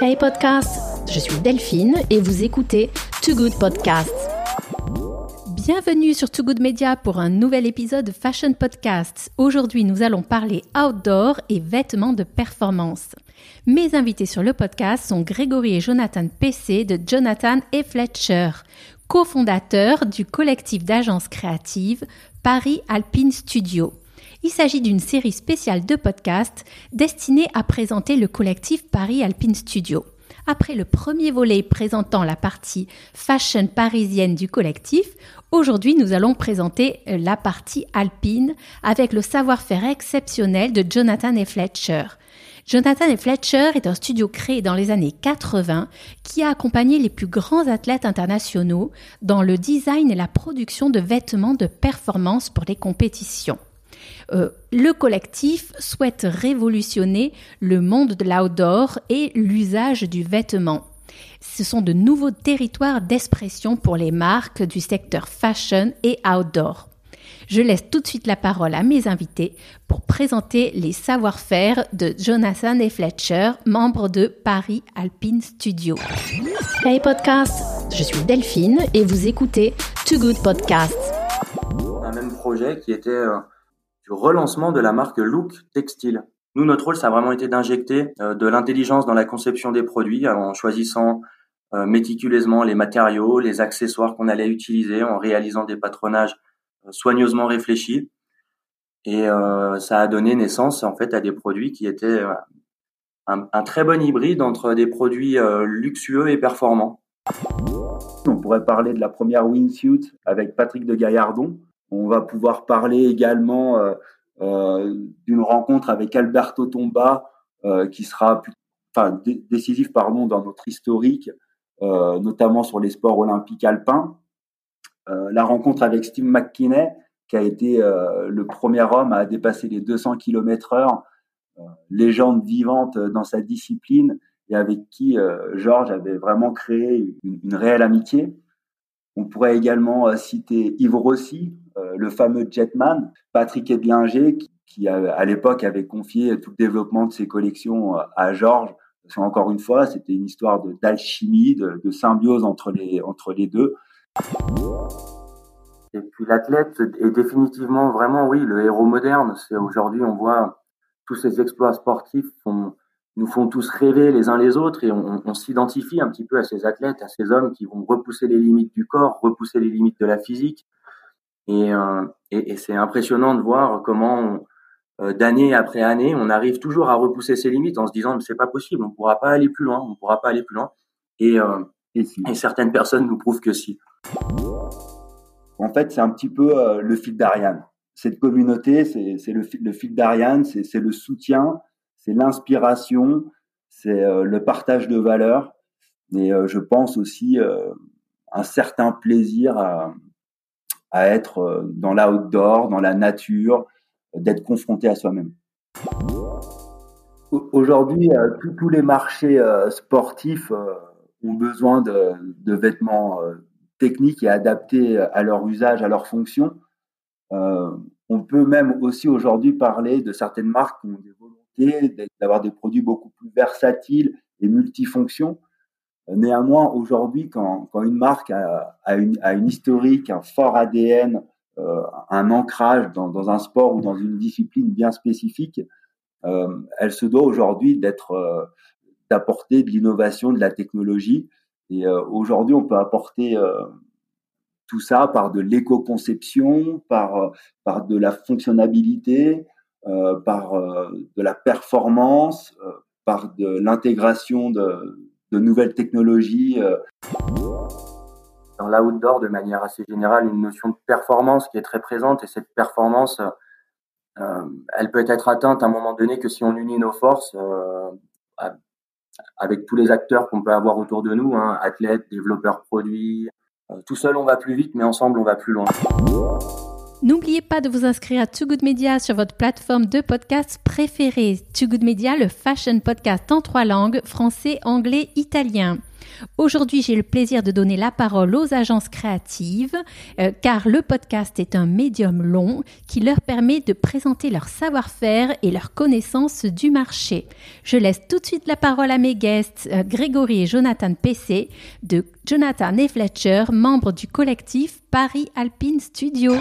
Hey podcast, je suis Delphine et vous écoutez Too Good Podcast. Bienvenue sur Too Good Media pour un nouvel épisode de Fashion Podcast. Aujourd'hui, nous allons parler outdoor et vêtements de performance. Mes invités sur le podcast sont Grégory et Jonathan PC de Jonathan et Fletcher, cofondateurs du collectif d'agences créatives Paris Alpine Studio. Il s'agit d'une série spéciale de podcasts destinée à présenter le collectif Paris Alpine Studio. Après le premier volet présentant la partie fashion parisienne du collectif, aujourd'hui nous allons présenter la partie alpine avec le savoir-faire exceptionnel de Jonathan et Fletcher. Jonathan et Fletcher est un studio créé dans les années 80 qui a accompagné les plus grands athlètes internationaux dans le design et la production de vêtements de performance pour les compétitions. Euh, le collectif souhaite révolutionner le monde de l'outdoor et l'usage du vêtement. Ce sont de nouveaux territoires d'expression pour les marques du secteur fashion et outdoor. Je laisse tout de suite la parole à mes invités pour présenter les savoir-faire de Jonathan et Fletcher, membres de Paris Alpine Studio. Hey podcast, je suis Delphine et vous écoutez Too Good Podcast. Un même projet qui était euh, relancement de la marque Look Textile. Nous, notre rôle, ça a vraiment été d'injecter euh, de l'intelligence dans la conception des produits en choisissant euh, méticuleusement les matériaux, les accessoires qu'on allait utiliser, en réalisant des patronages euh, soigneusement réfléchis. Et ça a donné naissance en fait à des produits qui étaient un, un très bon hybride entre des produits luxueux et performants. On pourrait parler de la première wingsuit avec Patrick de Gaillardon, on va pouvoir parler également euh, euh, d'une rencontre avec Alberto Tomba euh, qui sera enfin, décisif pardon, dans notre historique, notamment sur les sports olympiques alpins. la rencontre avec Steve McKinney, qui a été le premier homme à dépasser les 200 km heure, légende vivante dans sa discipline et avec qui Georges avait vraiment créé une, réelle amitié. On pourrait également citer Yves Rossi, le fameux Jetman, Patrick Edlinger, qui, à l'époque avait confié tout le développement de ses collections euh, à Georges. Encore une fois, c'était une histoire d'alchimie, de, de, symbiose entre les, entre les deux. Et puis l'athlète est définitivement vraiment, oui, le héros moderne. C'est aujourd'hui, on voit tous ces exploits sportifs nous font tous rêver les uns les autres et on s'identifie un petit peu à ces athlètes, à ces hommes qui vont repousser les limites du corps, repousser les limites de la physique, euh, et, et, c'est impressionnant de voir comment, euh, d'année après année, on arrive toujours à repousser ses limites en se disant mais c'est pas possible, on pourra pas aller plus loin, on pourra pas aller plus loin. Et, euh, et, certaines personnes nous prouvent que si. En fait, c'est un petit peu le fil d'Ariane. Cette communauté, c'est le, le fil d'Ariane, c'est le soutien, c'est l'inspiration, c'est le partage de valeurs. Et je pense aussi un certain plaisir à, à être euh, dans l'outdoor, dans la nature, d'être confronté à soi-même. Aujourd'hui, euh, tous les marchés euh, sportifs ont besoin de, vêtements techniques et adaptés à leur usage, à leur fonction. on peut même aussi aujourd'hui parler de certaines marques qui ont des volontés d'avoir des produits beaucoup plus versatiles et multifonctions. Néanmoins, aujourd'hui, quand, une marque a, une, historique, un fort ADN, euh, un ancrage dans, un sport ou dans une discipline bien spécifique, euh, elle se doit aujourd'hui d'être, euh, d'apporter de l'innovation, de la technologie. Et aujourd'hui, on peut apporter tout ça par de l'éco-conception, par, par de la fonctionnalité, par de la performance, par de l'intégration de de nouvelles technologies. Euh. Dans l'outdoor, de manière assez générale, une notion de performance qui est très présente et cette performance, euh, elle peut être atteinte à un moment donné que si on unit nos forces euh, avec tous les acteurs qu'on peut avoir autour de nous, hein, athlètes, développeurs produits. tout seul, on va plus vite, mais ensemble, on va plus loin. N'oubliez pas de vous inscrire à Too Good Media sur votre plateforme de podcast préférée. Too Good Media, le fashion podcast en trois langues, français, anglais, italien. Aujourd'hui, j'ai le plaisir de donner la parole aux agences créatives, euh, car le podcast est un médium long qui leur permet de présenter leur savoir-faire et leur connaissance du marché. Je laisse tout de suite la parole à mes guests, euh, Grégory et Jonathan PC, de Jonathan et Fletcher, membres du collectif Paris Alpine Studio.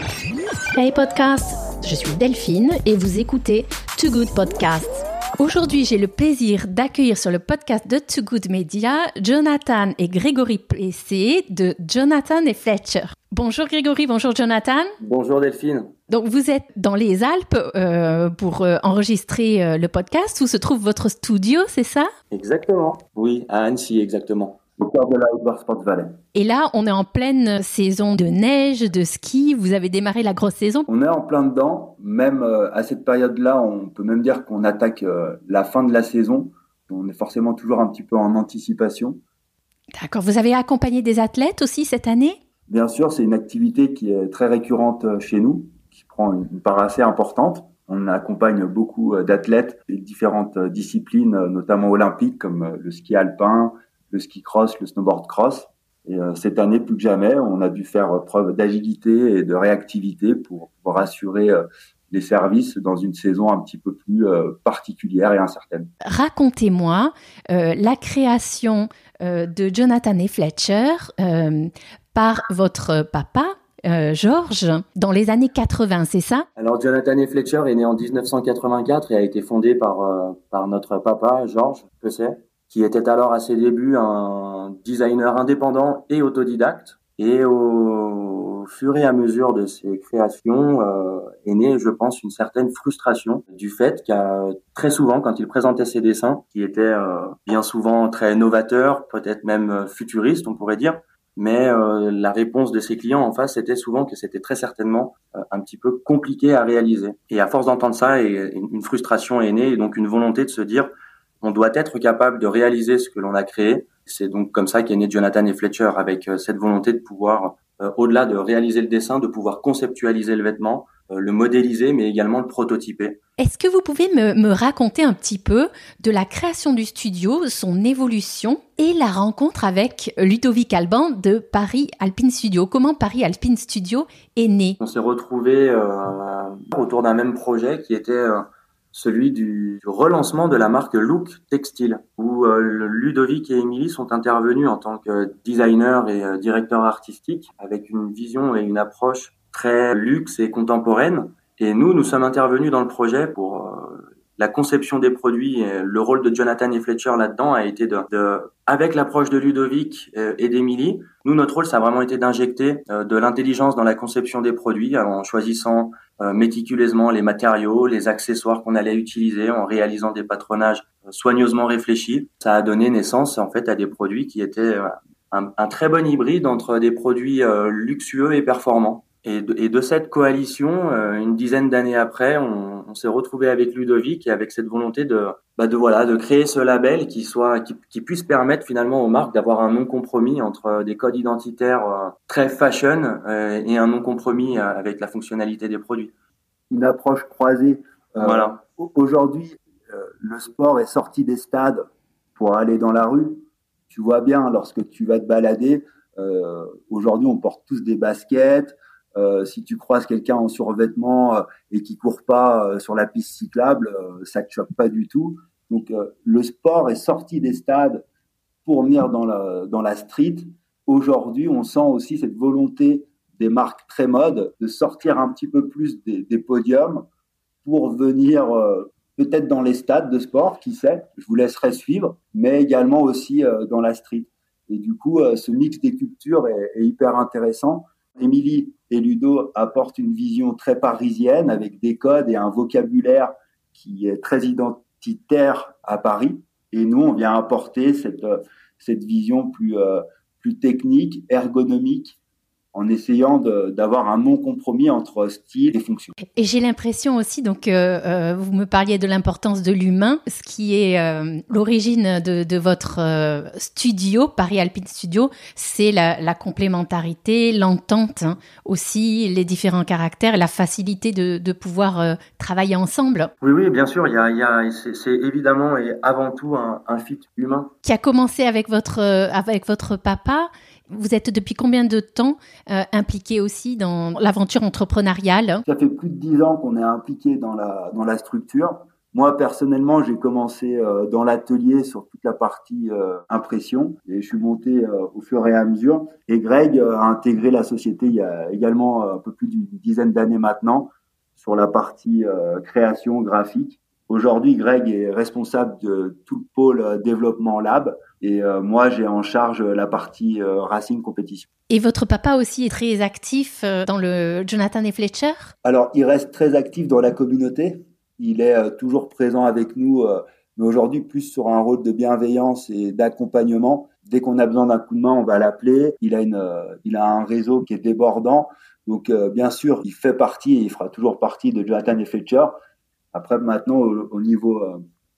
Hey podcast, je suis Delphine et vous écoutez Too Good Podcast. Aujourd'hui, j'ai le plaisir d'accueillir sur le podcast de Too Good Media Jonathan et Grégory Plessé de Jonathan et Fletcher. Bonjour Grégory, bonjour Jonathan. Bonjour Delphine. Donc vous êtes dans les Alpes euh, pour euh, enregistrer euh, le podcast où se trouve votre studio, c'est ça? Exactement. Oui, à Annecy exactement au cœur de la Sport Valley. Et là, on est en pleine saison de neige, de ski. Vous avez démarré la grosse saison On est en plein dedans. Même euh, à cette période-là, on peut même dire qu'on attaque euh, la fin de la saison. On est forcément toujours un petit peu en anticipation. D'accord. Vous avez accompagné des athlètes aussi cette année? Bien sûr, c'est une activité qui est très récurrente euh, chez nous, qui prend une part assez importante. On accompagne beaucoup d'athlètes de différentes disciplines, notamment olympiques, comme le ski alpin, le ski cross, le snowboard cross. Et euh, cette année, plus que jamais, on a dû faire preuve d'agilité et de réactivité pour pouvoir assurer euh, les services dans une saison un petit peu plus euh, particulière et incertaine. Racontez-moi la création de Jonathan et Fletcher par votre papa, Georges, dans les années 80, c'est ça? Alors Jonathan et Fletcher est né en 1984 et a été fondé par, par notre papa, Georges sais qui était alors à ses débuts un designer indépendant et autodidacte. Et au fur et à mesure de ses créations euh, est née, je pense, une certaine frustration du fait qu'à très souvent, quand il présentait ses dessins, qui étaient euh, bien souvent très novateurs, peut-être même futuristes, on pourrait dire, mais euh, la réponse de ses clients en face était souvent que c'était très certainement euh, un petit peu compliqué à réaliser. Et à force d'entendre ça, et, une frustration est née, et donc une volonté de se dire on doit être capable de réaliser ce que l'on a créé. C'est donc comme ça qu'est né Jonathan et Fletcher avec euh, cette volonté de pouvoir, euh, au-delà de réaliser le dessin, de pouvoir conceptualiser le vêtement, euh, le modéliser, mais également le prototyper. Est-ce que vous pouvez me, me, raconter un petit peu de la création du studio, son évolution et la rencontre avec Ludovic Alban de Paris Alpine Studio? Comment Paris Alpine Studio est né? On s'est retrouvés autour d'un même projet qui était celui du, relancement de la marque Look Textile, où euh, Ludovic et Émilie sont intervenus en tant que designers et euh, directeurs artistiques avec une vision et une approche très luxe et contemporaine. Et nous, nous sommes intervenus dans le projet pour euh, la conception des produits. Et le rôle de Jonathan et Fletcher là-dedans a été de, de avec l'approche de Ludovic et d'Émilie, nous, notre rôle, ça a vraiment été d'injecter de l'intelligence dans la conception des produits en choisissant méticuleusement les matériaux, les accessoires qu'on allait utiliser en réalisant des patronages euh, soigneusement réfléchis. Ça a donné naissance en fait à des produits qui étaient euh, un, un très bon hybride entre des produits luxueux et performants. Et de, et de, cette coalition, une dizaine d'années après, on, on s'est retrouvé avec Ludovic et avec cette volonté de, bah de voilà, de créer ce label qui soit, qui, qui puisse permettre finalement aux marques d'avoir un non compromis entre des codes identitaires très fashion et un non compromis avec la fonctionnalité des produits. Une approche croisée. voilà. Aujourd'hui, le sport est sorti des stades pour aller dans la rue. Tu vois bien lorsque tu vas te balader. Euh, Aujourd'hui, on porte tous des baskets. Euh, si tu croises quelqu'un en survêtement euh, et qui court pas euh, sur la piste cyclable, ça te choque pas du tout. Donc le sport est sorti des stades pour venir dans la, dans la street. Aujourd'hui, on sent aussi cette volonté des marques très mode de sortir un petit peu plus des, podiums pour venir peut-être dans les stades de sport, qui sait, je vous laisserai suivre, mais également aussi dans la street. Et du coup, ce mix des cultures est, est hyper intéressant. Émilie et Ludo apportent une vision très parisienne avec des codes et un vocabulaire qui est très identitaire à Paris. Et nous, on vient apporter cette, cette vision plus, euh, plus technique, ergonomique en essayant d'avoir un non compromis entre style et fonction. Et j'ai l'impression aussi, donc, euh, euh, vous me parliez de l'importance de l'humain, ce qui est euh, l'origine de, de, votre studio, Paris Alpine Studio, c'est la, la, complémentarité, l'entente hein, aussi, les différents caractères, la facilité de, de pouvoir travailler ensemble. Oui, oui, bien sûr, il y a, il y a c'est évidemment et avant tout un, un fit humain. Qui a commencé avec votre, avec votre papa vous êtes depuis combien de temps euh, impliqué aussi dans l'aventure entrepreneuriale? Ça fait plus de dix ans qu'on est impliqué dans la, dans la structure. Moi, personnellement, j'ai commencé euh, dans l'atelier sur toute la partie euh, impression et je suis monté au fur et à mesure. Et Greg a intégré la société il y a également un peu plus d'une dizaine d'années maintenant sur la partie création graphique. Aujourd'hui, Greg est responsable de tout le pôle développement lab et euh, moi, j'ai en charge la partie euh, Racing compétition. Et votre papa aussi est très actif euh, dans le Jonathan et Fletcher? Alors, il reste très actif dans la communauté. Il est toujours présent avec nous, mais aujourd'hui plus sur un rôle de bienveillance et d'accompagnement. Dès qu'on a besoin d'un coup de main, on va l'appeler. Il a une, il a un réseau qui est débordant. Donc, bien sûr, il fait partie et il fera toujours partie de Jonathan et Fletcher. Après, maintenant, au, au niveau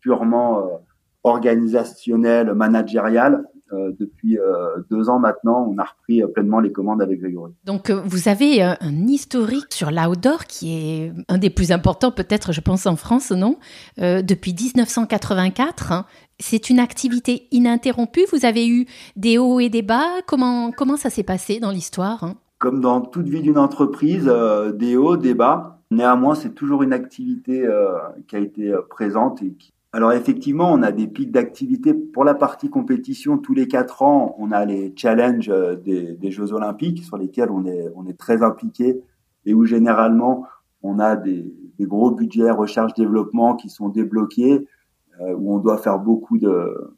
purement organisationnel, managérial. Euh, depuis euh, deux ans maintenant, on a repris euh, pleinement les commandes avec Grégory. Donc, vous avez un historique sur l'outdoor qui est un des plus importants, peut-être, je pense, en France, non? Depuis 1984, hein. c'est une activité ininterrompue? Vous avez eu des hauts et des bas? Comment comment ça s'est passé dans l'histoire hein? Comme dans toute vie d'une entreprise, des hauts, des bas. Néanmoins, c'est toujours une activité qui a été présente et qui alors effectivement, on a des pics d'activité pour la partie compétition tous les quatre ans. On a les challenges euh, des, Jeux Olympiques sur lesquels on est, on est très impliqué et où généralement on a des, des gros budgets recherche-développement qui sont débloqués, euh, où on doit faire beaucoup de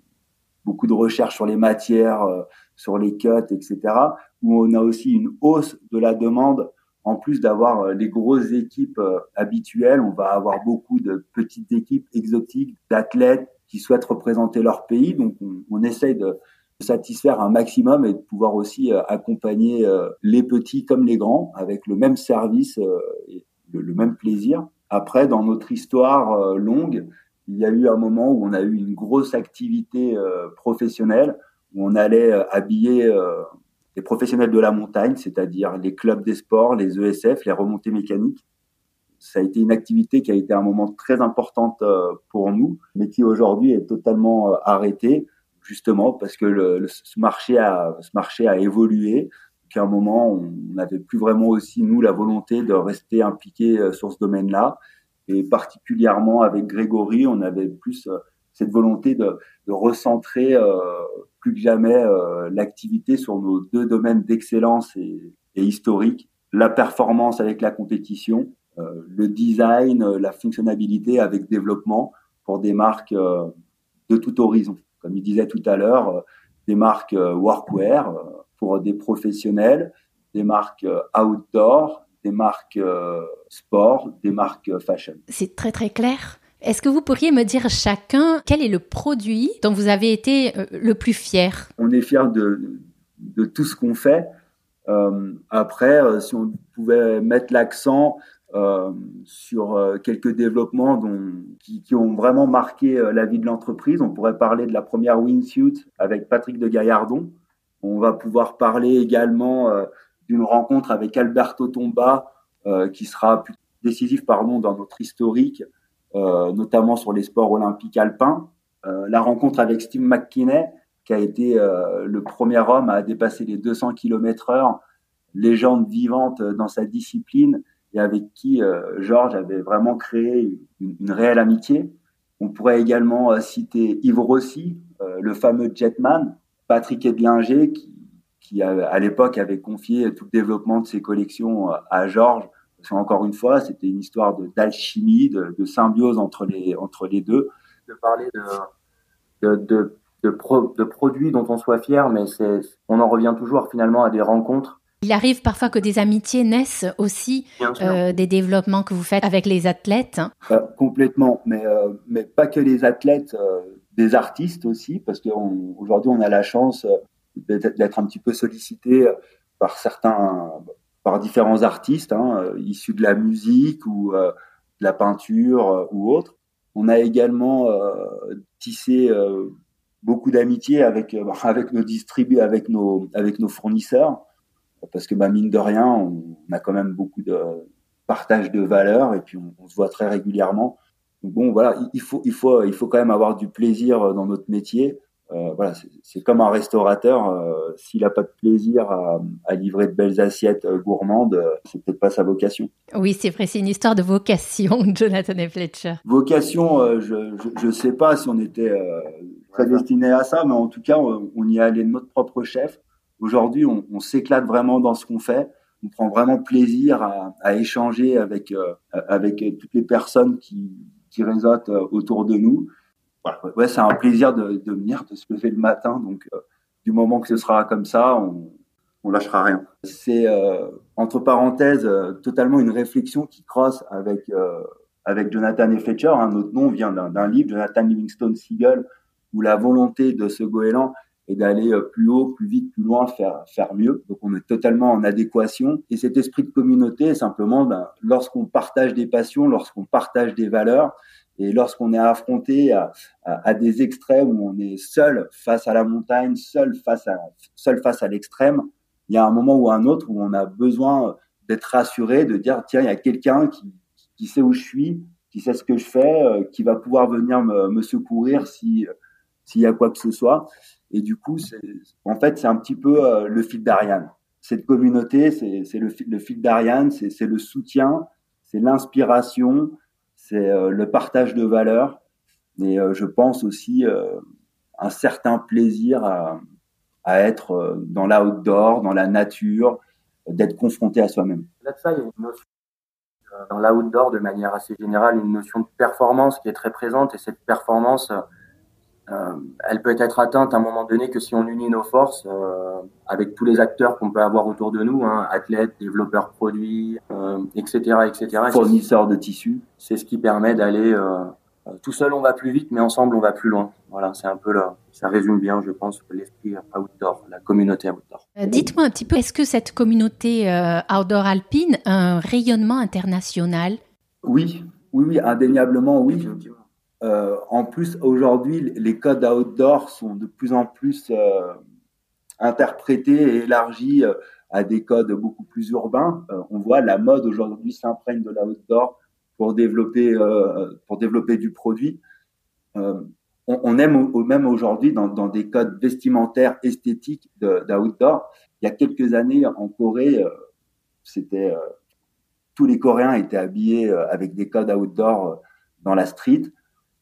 beaucoup de recherches sur les matières, euh, sur les cuts, etc. Où on a aussi une hausse de la demande en plus d'avoir euh, les grosses équipes euh, habituelles, on va avoir beaucoup de petites équipes exotiques, d'athlètes qui souhaitent représenter leur pays. Donc, on, on essaye de satisfaire un maximum et de pouvoir aussi euh, accompagner les petits comme les grands avec le même service et le, même plaisir. Après, dans notre histoire longue, il y a eu un moment où on a eu une grosse activité professionnelle où on allait habiller les professionnels de la montagne, c'est-à-dire les clubs des sports, les ESF, les remontées mécaniques. Ça a été une activité qui a été un moment très importante euh, pour nous, mais qui aujourd'hui est totalement euh, arrêtée, justement parce que le, ce marché a, ce marché a évolué. Qu'à un moment, on n'avait plus vraiment aussi nous la volonté de rester impliqué euh, sur ce domaine-là, et particulièrement avec Grégory, on avait plus cette volonté de, recentrer euh, plus que jamais euh, l'activité sur nos deux domaines d'excellence et, et, historique, la performance avec la compétition, euh, le design, la fonctionnalité avec développement pour des marques de tout horizon. Comme il disait tout à l'heure, des marques workwear pour des professionnels, des marques outdoor, des marques sport, des marques fashion. C'est très très clair. Est-ce que vous pourriez me dire chacun quel est le produit dont vous avez été euh, le plus fier? On est fier de, tout ce qu'on fait. Euh, après, euh, si on pouvait mettre l'accent sur quelques développements dont, qui, ont vraiment marqué la vie de l'entreprise, on pourrait parler de la première wingsuit avec Patrick de Gaillardon. On va pouvoir parler également d'une rencontre avec Alberto Tomba qui sera décisif pardon, dans notre historique notamment sur les sports olympiques alpins. Euh, la rencontre avec Steve McKinney, qui a été euh, le premier homme à dépasser les 200 km heure, légende vivante dans sa discipline et avec qui Georges avait vraiment créé une, réelle amitié. On pourrait également citer Yves Rossi, le fameux jetman, Patrick Edlinger, qui, qui à l'époque avait confié tout le développement de ses collections à Georges encore une fois, c'était une histoire d'alchimie, de, de, symbiose entre les, entre les deux. De parler de, de, de, produits dont on soit fier, mais on en revient toujours finalement à des rencontres. Il arrive parfois que des amitiés naissent aussi euh, des développements que vous faites avec les athlètes. Euh, complètement, mais, euh, mais pas que les athlètes, euh, des artistes aussi, parce qu'aujourd'hui on, on, a la chance d'être un petit peu sollicité par certains, par différents artistes hein, issus de la musique ou de la peinture ou autre. On a également tissé beaucoup d'amitié avec avec nos distributeurs, avec nos avec nos fournisseurs, parce que bah, mine de rien, on, a quand même beaucoup de partage de valeurs et puis on, se voit très régulièrement. Bon, voilà, il faut il faut il faut quand même avoir du plaisir dans notre métier. Euh, voilà, c'est comme un restaurateur. Euh, S'il n'a pas de plaisir à, à, livrer de belles assiettes euh, gourmandes, euh, c'est peut-être pas sa vocation. Oui, c'est vrai, c'est une histoire de vocation, Jonathan et Fletcher. Vocation, je ne sais pas si on était prédestiné à ça, mais en tout cas, on, on y est allé de notre propre chef. Aujourd'hui, on, on s'éclate vraiment dans ce qu'on fait. On prend vraiment plaisir à, à échanger avec avec toutes les personnes qui, qui réseautent autour de nous ouais, c'est un plaisir de, de, venir, de se lever le matin. Donc, euh, du moment que ce sera comme ça, on, on lâchera rien. C'est euh, entre parenthèses euh, totalement une réflexion qui crosse avec euh, avec Jonathan et Fletcher. Un hein. autre nom vient d'un livre, Jonathan Livingstone Seagull, où la volonté de ce goéland est d'aller plus haut, plus vite, plus loin, faire faire mieux. Donc on est totalement en adéquation. Et cet esprit de communauté, simplement, ben, lorsqu'on partage des passions, lorsqu'on partage des valeurs, et lorsqu'on est affronté à, à, à, des extrêmes où on est seul face à la montagne, seul face à, seul face à l'extrême, il y a un moment ou un autre où on a besoin d'être rassuré, de dire tiens, il y a quelqu'un qui, qui sait où je suis, qui sait ce que je fais, euh, qui va pouvoir venir me, me secourir si s'il y a quoi que ce soit. Et du coup, en fait, c'est un petit peu euh, le fil d'Ariane. Cette communauté, c'est le, le fil d'Ariane, c'est le soutien, c'est l'inspiration, c'est euh, le partage de valeurs, mais euh, je pense aussi euh, un certain plaisir à, être dans l'outdoor, dans la nature, d'être confronté à soi-même. Là-dessus, il y a une notion dans l'outdoor de manière assez générale, une notion de performance qui est très présente et cette performance, elle peut être atteinte à un moment donné que si on unit nos forces euh, avec tous les acteurs qu'on peut avoir autour de nous, hein, athlètes, développeurs produits, euh, etc., etc. Fournisseurs de tissus. C'est ce qui permet d'aller euh, tout seul on va plus vite, mais ensemble on va plus loin. Voilà, c'est un peu là. Ça résume bien, je pense, l'esprit outdoor, la communauté outdoor. Dites-moi un petit peu, est-ce que cette communauté outdoor alpine a un rayonnement international? Oui, oui, oui, indéniablement, oui. Euh, en plus, aujourd'hui, les codes outdoor sont de plus en plus euh, interprétés et élargis euh, à des codes beaucoup plus urbains. On voit la mode aujourd'hui s'imprègne de l'outdoor pour développer pour développer du produit. On, aime même aujourd'hui dans, dans, des codes vestimentaires esthétiques d'outdoor. Il y a quelques années en Corée, c'était tous les Coréens étaient habillés avec des codes outdoor dans la street.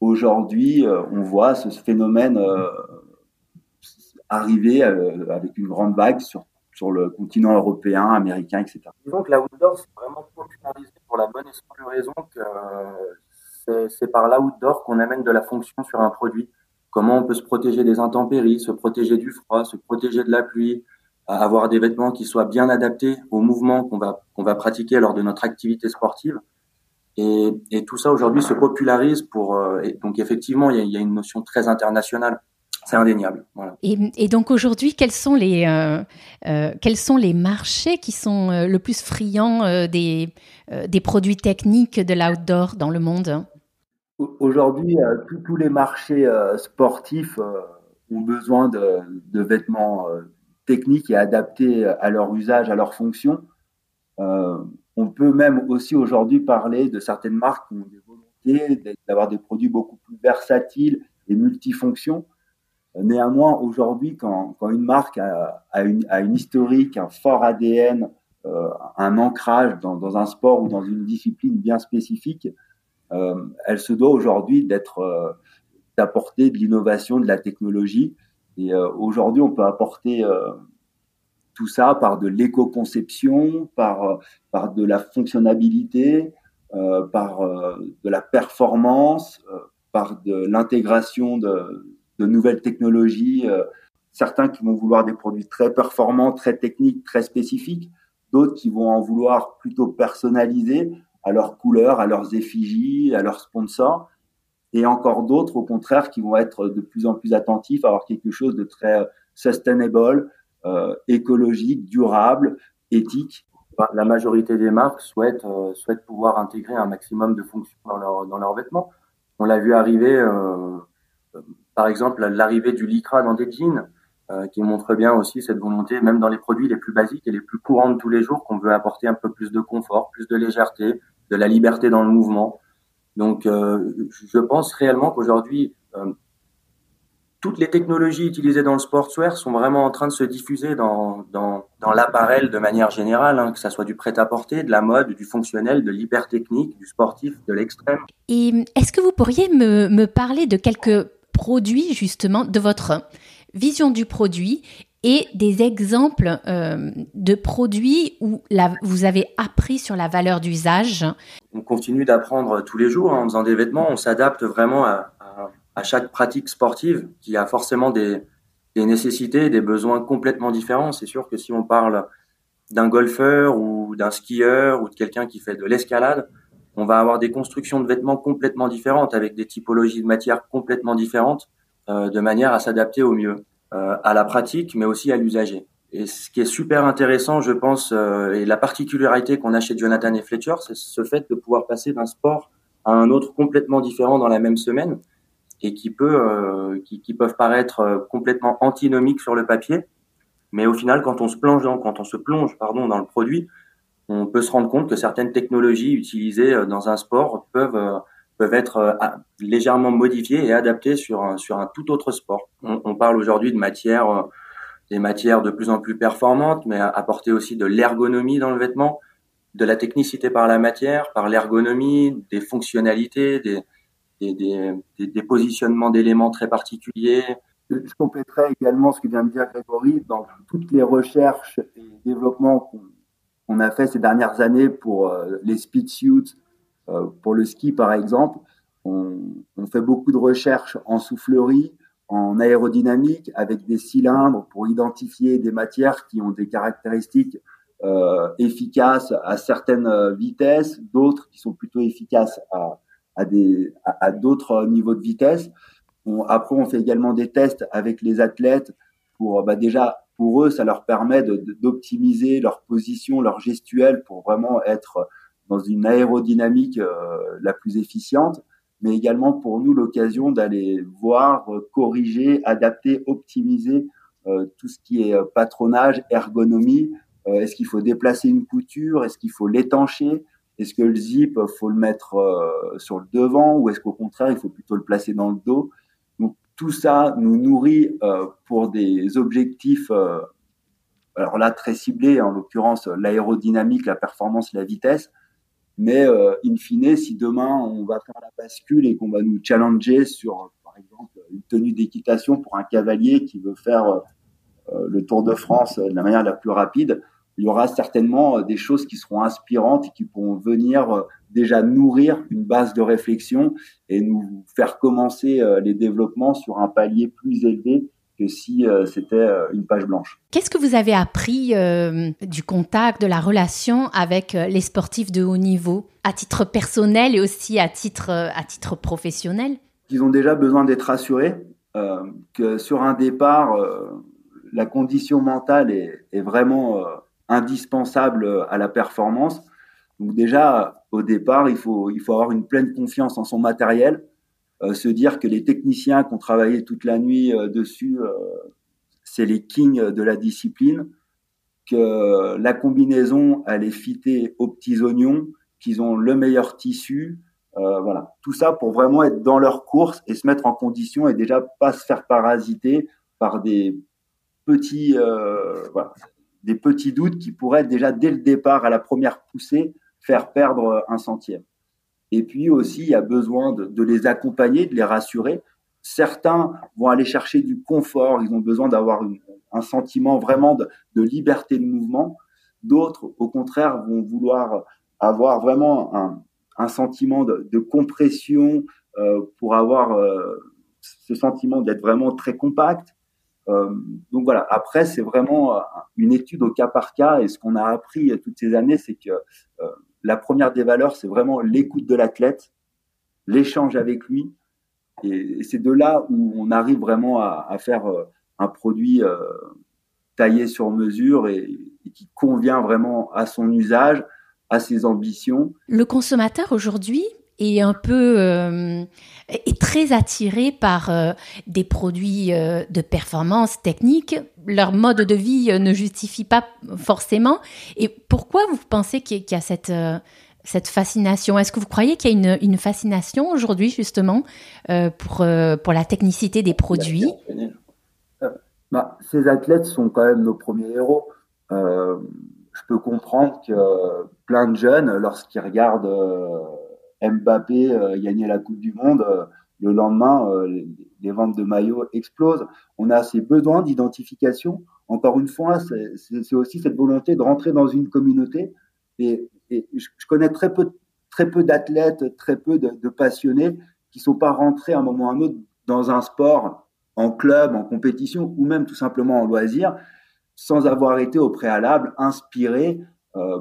Aujourd'hui, euh, on voit ce phénomène euh, arriver euh, avec une grande vague sur, le continent européen, américain, etc. Disons que l'outdoor, c'est vraiment popularisé pour la bonne et simple raison que c'est par l'outdoor qu'on amène de la fonction sur un produit. Comment on peut se protéger des intempéries, se protéger du froid, se protéger de la pluie, avoir des vêtements qui soient bien adaptés au mouvement qu'on va, qu'on va pratiquer lors de notre activité sportive. Et, et tout ça aujourd'hui se popularise pour. Euh, donc effectivement, il y, a, il y, a, une notion très internationale. C'est indéniable. Voilà. Et, et, donc aujourd'hui, quels sont les euh, euh, quels sont les marchés qui sont euh, le plus friands des des produits techniques de l'outdoor dans le monde? Aujourd'hui, tous les marchés sportifs ont besoin de, de vêtements techniques et adaptés à leur usage, à leur fonction. On peut même aussi aujourd'hui parler de certaines marques qui ont des volontés d'avoir des produits beaucoup plus versatiles et multifonctions. Néanmoins, aujourd'hui, quand, une marque a, une, historique, un fort ADN, euh, un ancrage dans, un sport ou dans une discipline bien spécifique, euh, elle se doit aujourd'hui d'être euh, d'apporter de l'innovation, de la technologie. Et aujourd'hui, on peut apporter tout ça par de l'éco-conception, par, par de la fonctionnalité, euh, par euh, de la performance, euh, par de l'intégration de, de, nouvelles technologies. Euh, certains qui vont vouloir des produits très performants, très techniques, très spécifiques, d'autres qui vont en vouloir plutôt personnalisés à leurs couleurs, à leurs effigies, à leurs sponsors, et encore d'autres, au contraire, qui vont être de plus en plus attentifs à avoir quelque chose de très sustainable, écologique, durable, éthique. La majorité des marques souhaitent, souhaitent pouvoir intégrer un maximum de fonctions dans, leur, dans leurs vêtements. On l'a vu arriver, par exemple, l'arrivée du Lycra dans des jeans. Euh, qui montre bien aussi cette volonté, même dans les produits les plus basiques et les plus courants de tous les jours, qu'on veut apporter un peu plus de confort, plus de légèreté, de la liberté dans le mouvement. Donc, euh, je pense réellement qu'aujourd'hui, euh, toutes les technologies utilisées dans le sportswear sont vraiment en train de se diffuser dans, dans, dans l'appareil de manière générale, hein, que ça soit du prêt-à-porter, de la mode, du fonctionnel, de l'hypertechnique, du sportif, de l'extrême. Et est-ce que vous pourriez me, me parler de quelques produits justement de votre vision du produit et des exemples euh, de produits où vous avez appris sur la valeur d'usage? On continue d'apprendre tous les jours hein, en faisant des vêtements. On s'adapte vraiment à, chaque pratique sportive qui a forcément des, des nécessités, des besoins complètement différents. C'est sûr que si on parle d'un golfeur ou d'un skieur ou de quelqu'un qui fait de l'escalade, on va avoir des constructions de vêtements complètement différentes avec des typologies de matières complètement différentes euh, de manière à s'adapter au mieux euh, à la pratique, mais aussi à l'usager. Et ce qui est super intéressant, je pense, euh, et la particularité qu'on a chez Jonathan et Fletcher, c'est ce fait de pouvoir passer d'un sport à un autre complètement différent dans la même semaine et qui peut, qui, qui, peuvent paraître complètement antinomiques sur le papier, mais au final, quand on se plonge dans, quand on se plonge, pardon, dans le produit, on peut se rendre compte que certaines technologies utilisées dans un sport peuvent peuvent être euh, légèrement modifiés et adaptés sur un, sur un tout autre sport. On, parle aujourd'hui de matières, euh, des matières de plus en plus performantes, mais apporter aussi de l'ergonomie dans le vêtement, de la technicité par la matière, par l'ergonomie, des fonctionnalités, des, des, positionnements d'éléments très particuliers. Je compléterai également ce que vient de dire Grégory dans toutes les recherches et développements qu'on a fait ces dernières années pour euh, les speed suits, euh, pour le ski, par exemple, on, fait beaucoup de recherches en soufflerie, en aérodynamique, avec des cylindres pour identifier des matières qui ont des caractéristiques euh, efficaces à certaines vitesses, d'autres qui sont plutôt efficaces à, à, d'autres niveaux de vitesse. après, on fait également des tests avec les athlètes pour bah, déjà pour eux, ça leur permet d'optimiser leur position, leur gestuelle pour vraiment être dans une aérodynamique euh, la plus efficiente, mais également pour nous l'occasion d'aller voir, euh, corriger, adapter, optimiser euh, tout ce qui est patronage, ergonomie. Est-ce qu'il faut déplacer une couture? Est-ce qu'il faut l'étancher? Est-ce que le zip, faut le mettre sur le devant ou est-ce qu'au contraire, il faut plutôt le placer dans le dos? Donc tout ça nous nourrit pour des objectifs, alors là très ciblés, en l'occurrence l'aérodynamique, la performance, la vitesse, mais euh, in fine, si demain on va faire la bascule et qu'on va nous challenger sur, par exemple, une tenue d'équitation pour un cavalier qui veut faire euh, le Tour de France de la manière la plus rapide, il y aura certainement euh, des choses qui seront inspirantes et qui pourront venir déjà nourrir une base de réflexion et nous faire commencer les développements sur un palier plus élevé si euh, c'était euh, une page blanche. Qu'est-ce que vous avez appris euh, du contact, de la relation avec les sportifs de haut niveau, à titre personnel et aussi à titre, à titre professionnel? Ils ont déjà besoin d'être rassurés, que sur un départ, la condition mentale est, est vraiment indispensable à la performance. Donc déjà, au départ, il faut, il faut avoir une pleine confiance en son matériel, euh, se dire que les techniciens qui ont travaillé toute la nuit euh, dessus, euh, c'est les kings de la discipline, que la combinaison, elle est fitée aux petits oignons, qu'ils ont le meilleur tissu, voilà, tout ça pour vraiment être dans leur course et se mettre en condition et déjà pas se faire parasiter par des petits, voilà, des petits doutes qui pourraient déjà dès le départ à la première poussée faire perdre un centième. Et puis aussi, il y a besoin de, les accompagner, de les rassurer. Certains vont aller chercher du confort, ils ont besoin d'avoir un sentiment vraiment de, liberté de mouvement. D'autres, au contraire, vont vouloir avoir vraiment un, sentiment de, compression euh, pour avoir euh, ce sentiment d'être vraiment très compact. Euh, donc voilà, après, c'est vraiment une étude au cas par cas. Et ce qu'on a appris toutes ces années, c'est que la première des valeurs, c'est vraiment l'écoute de l'athlète, l'échange avec lui. Et, c'est de là où on arrive vraiment à, faire euh, un produit euh, taillé sur mesure et, qui convient vraiment à son usage, à ses ambitions. Le consommateur aujourd'hui est un peu euh, est très attiré par euh, des produits euh, de performance technique. Leur mode de vie ne justifie pas forcément. Et pourquoi vous pensez qu'il y a cette cette fascination? Est-ce que vous croyez qu'il y a une, une fascination aujourd'hui justement pour pour la technicité des produits? bah, ces athlètes sont quand même nos premiers héros. Je peux comprendre que plein de jeunes, lorsqu'ils regardent Mbappé euh, la Coupe du Monde, euh, le lendemain, les, les, ventes de maillots explosent. On a ces besoins d'identification. Encore une fois, c'est aussi cette volonté de rentrer dans une communauté. Et, je, connais très peu, très peu d'athlètes, très peu de, de passionnés qui sont pas rentrés à un moment ou à un autre dans un sport en club, en compétition ou même tout simplement en loisir, sans avoir été au préalable inspiré euh,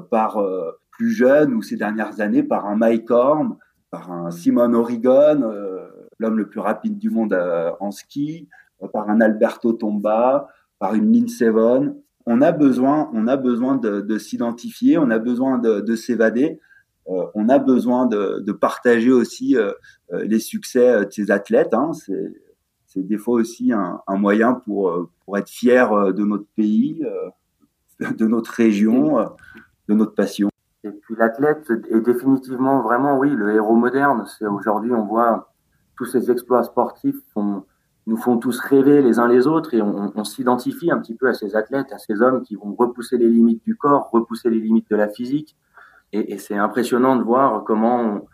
par euh, plus jeune ou ces dernières années par un Mike Horn, par un Simon Origon, euh, l'homme le plus rapide du monde euh, en ski, euh, par un Alberto Tomba, par une Lynn Seven. On a besoin, on a besoin de, de s'identifier, on a besoin de, de s'évader. on a besoin de, de partager aussi les succès de ces athlètes. Hein. C'est des fois aussi un, un, moyen pour, euh, pour être fier euh, de notre pays, euh, de notre région, de notre passion. Et puis l'athlète est définitivement vraiment, oui, le héros moderne. C'est aujourd'hui, on voit tous ces exploits sportifs font, nous font tous rêver les uns les autres et on, on s'identifie un petit peu à ces athlètes, à ces hommes qui vont repousser les limites du corps, repousser les limites de la physique. Et, et c'est impressionnant de voir comment on,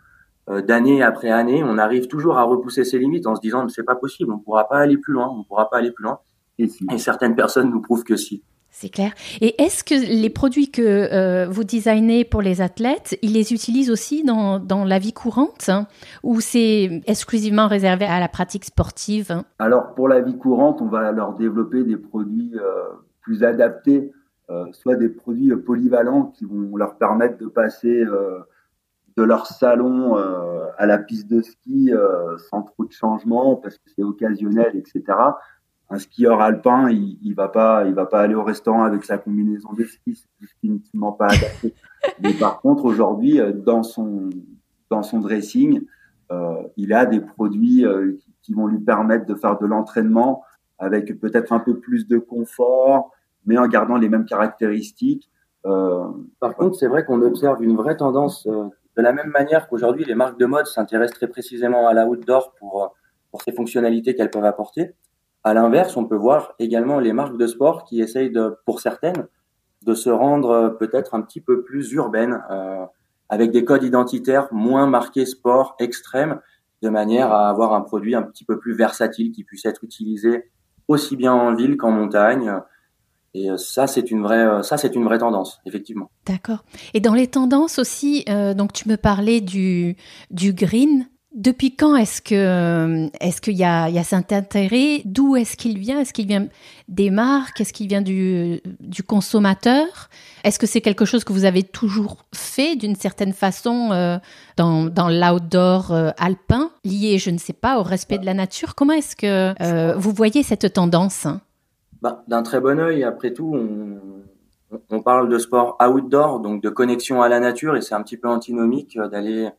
euh, d'année après année, on arrive toujours à repousser ses limites en se disant mais c'est pas possible, on pourra pas aller plus loin, on pourra pas aller plus loin. Et, et certaines personnes nous prouvent que si. C'est clair. Et est-ce que les produits que euh, vous designez pour les athlètes, ils les utilisent aussi dans, dans la vie courante hein, ou c'est exclusivement réservé à la pratique sportive hein? Alors pour la vie courante, on va leur développer des produits euh, plus adaptés, euh, soit des produits polyvalents qui vont leur permettre de passer de leur salon à la piste de ski sans trop de changements parce que c'est occasionnel, etc. Un skieur alpin, il, il va pas, il va pas aller au restaurant avec sa combinaison de ski, c'est définitivement pas adapté. Mais par contre, aujourd'hui, euh, dans son dans son dressing, euh, il a des produits euh, qui, qui, vont lui permettre de faire de l'entraînement avec peut-être un peu plus de confort, mais en gardant les mêmes caractéristiques. Euh, Par contre, c'est vrai qu'on observe une vraie tendance de la même manière qu'aujourd'hui, les marques de mode s'intéressent très précisément à la outdoor pour, pour ces fonctionnalités qu'elles peuvent apporter. À l'inverse, on peut voir également les marques de sport qui essayent pour certaines, de se rendre peut-être un petit peu plus urbaines, euh, avec des codes identitaires moins marqués sport extrême, de manière à avoir un produit un petit peu plus versatile qui puisse être utilisé aussi bien en ville qu'en montagne, et euh, ça, c'est une vraie, euh, ça, c'est une vraie tendance, effectivement. D'accord. Et dans les tendances aussi, euh, donc tu me parlais du, du green. Depuis quand est-ce que euh, est-ce qu'il y a, cet intérêt? D'où est-ce qu'il vient? Est-ce qu'il vient des marques? Est-ce qu'il vient du, consommateur? Est-ce que c'est quelque chose que vous avez toujours fait d'une certaine façon euh, dans, dans l'outdoor euh, alpin, lié, je ne sais pas, au respect de la nature? Comment est-ce que vous voyez cette tendance? Bah, D'un très bon œil, après tout, on, on, parle de sport outdoor, donc de connexion à la nature, et c'est un petit peu antinomique d'aller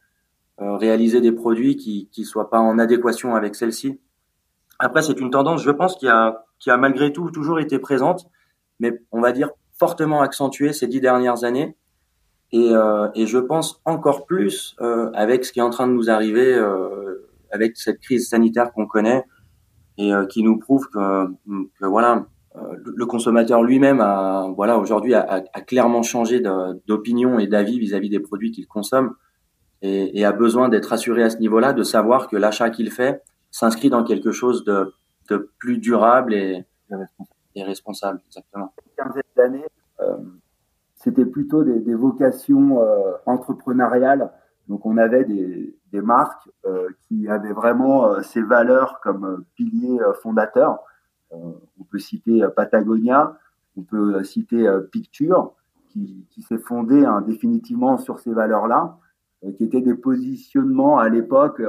réaliser des produits qui ne soient pas en adéquation avec celle-ci. Après, c'est une tendance, je pense, qui a, qui a malgré tout toujours été présente, mais on va dire fortement accentuée ces dix dernières années. Et, euh, et je pense encore plus euh, avec ce qui est en train de nous arriver, euh, avec cette crise sanitaire qu'on connaît, et euh, qui nous prouve que, que voilà, euh, le consommateur lui-même a, voilà, aujourd'hui a, a, clairement changé d'opinion et d'avis vis-à-vis des produits qu'il consomme et, et, a besoin d'être assuré à ce niveau-là, de savoir que l'achat qu'il fait s'inscrit dans quelque chose de, de plus durable et, et responsable. Exactement. Quinzaine d'années, euh, c'était plutôt des, des vocations euh, entrepreneuriales donc on avait des, des marques euh, qui avaient vraiment euh, ces valeurs comme euh, piliers euh, fondateurs. on peut citer Patagonia, on peut citer Picture, qui, qui s'est fondé hein, définitivement sur ces valeurs-là, qui étaient des positionnements à l'époque,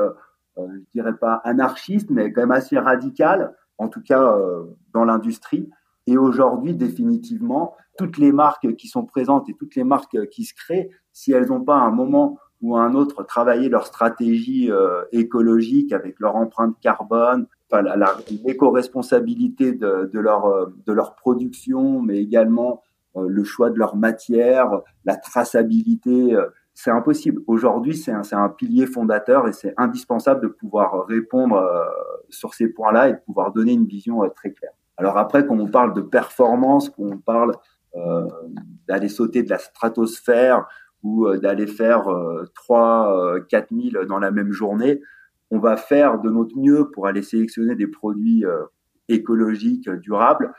je dirais pas anarchistes, mais quand même assez radical, en tout cas dans l'industrie. Et aujourd'hui, définitivement, toutes les marques qui sont présentes et toutes les marques qui se créent, si elles n'ont pas un moment ou un autre travaillé leur stratégie euh, écologique avec leur empreinte carbone, enfin, l'éco-responsabilité de, de, leur, euh, de leur production, mais également euh, le choix de leur matière, la traçabilité, c'est impossible. Aujourd'hui, c'est un, pilier fondateur et c'est indispensable de pouvoir répondre sur ces points-là et de pouvoir donner une vision très claire. Alors après, quand on parle de performance, quand on parle euh, d'aller sauter de la stratosphère ou euh, d'aller faire 3 4 000 dans la même journée, on va faire de notre mieux pour aller sélectionner des produits euh, écologiques, durables.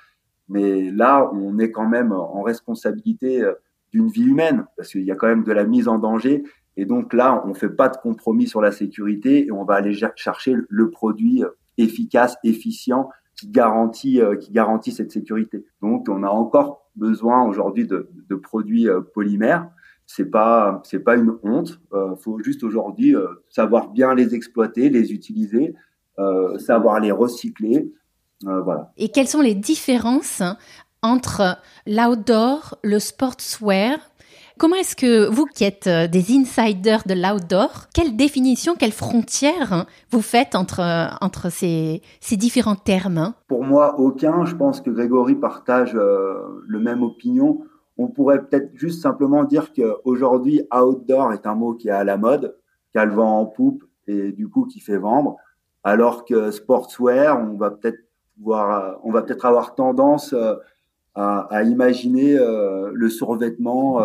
Mais là, on est quand même en responsabilité d'une vie humaine, parce qu'il y a quand même de la mise en danger. Et donc là, on ne fait pas de compromis sur la sécurité et on va aller chercher le produit efficace, efficient, qui garantit, qui garantit cette sécurité. Donc, on a encore besoin aujourd'hui de, produits euh, polymères. C'est pas c'est pas une honte. Euh, faut juste aujourd'hui euh, savoir bien les exploiter, les utiliser, savoir les recycler. voilà. Et quelles sont les différences entre l'outdoor, le sportswear Comment est-ce que vous qui êtes euh, des insiders de l'outdoor, quelle définition, quelle frontière vous faites entre, euh, entre ces, ces différents termes hein? Pour moi, aucun. Je pense que Grégory partage euh, le même opinion. On pourrait peut-être juste simplement dire qu'aujourd'hui, outdoor est un mot qui est à la mode, qui a le vent en poupe et du coup qui fait vendre, alors que sportswear, on va peut-être voir, on va peut-être avoir tendance à, à imaginer le survêtement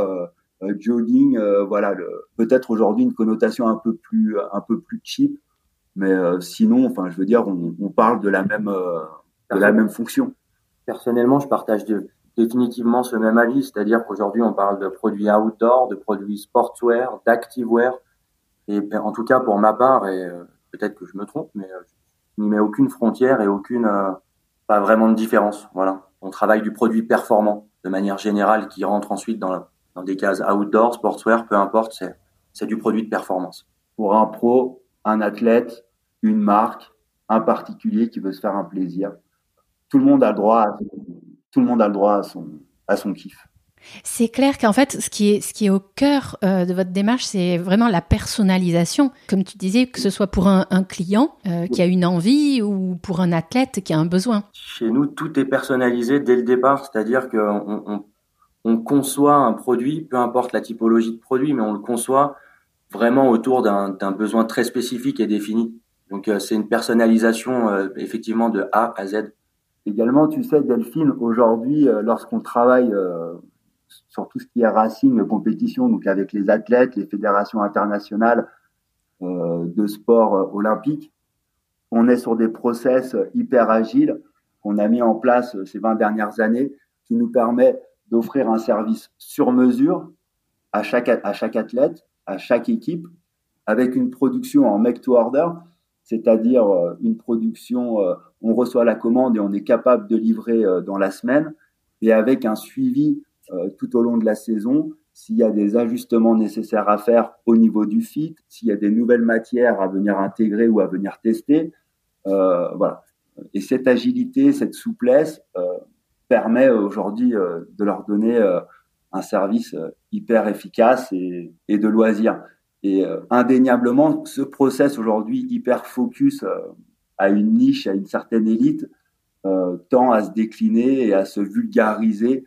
euh, jogging, euh, voilà, peut-être aujourd'hui une connotation un peu plus un peu plus cheap, mais euh, sinon, enfin, je veux dire, on, on parle de la même de la même fonction. Personnellement, je partage définitivement ce même avis, c'est-à-dire qu'aujourd'hui, on parle de produits outdoor, de produits sportswear, d'activewear, et en tout cas pour ma part, et peut-être que je me trompe, mais je n'y mets aucune frontière et aucune, pas vraiment de différence. Voilà, on travaille du produit performant de manière générale qui rentre ensuite dans des cases outdoor, sportswear, peu importe, c'est du produit de performance. Pour un pro, un athlète, une marque, un particulier qui veut se faire un plaisir, tout le monde a le droit à, tout le monde a le droit à son, à son kiff. C'est clair qu'en fait, ce qui est, ce qui est au cœur euh, de votre démarche, c'est vraiment la personnalisation. Comme tu disais, que ce soit pour un, client euh, qui a une envie ou pour un athlète qui a un besoin. Chez nous, tout est personnalisé dès le départ, c'est-à-dire qu'on on, on conçoit un produit, peu importe la typologie de produit, mais on le conçoit vraiment autour d'un besoin très spécifique et défini. Donc euh, c'est une personnalisation euh, effectivement de A à Z. Également, tu sais, Delphine, aujourd'hui, euh, lorsqu'on travaille sur tout ce qui est racing, compétition, donc avec les athlètes, les fédérations internationales de sport olympique, on est sur des process hyper agiles qu'on a mis en place ces 20 dernières années qui nous permet d'offrir un service sur mesure à chaque, à chaque athlète, à chaque équipe, avec une production en make to order, c'est-à-dire euh, une production, euh, on reçoit la commande et on est capable de livrer euh, dans la semaine, et avec un suivi tout au long de la saison, s'il y a des ajustements nécessaires à faire au niveau du fit, s'il y a des nouvelles matières à venir intégrer ou à venir tester, voilà. Et cette agilité, cette souplesse, permet aujourd'hui euh, de leur donner euh, un service euh, hyper efficace et, et de loisir. Et indéniablement, ce process aujourd'hui hyper focus à une niche, à une certaine élite, euh, tend à se décliner et à se vulgariser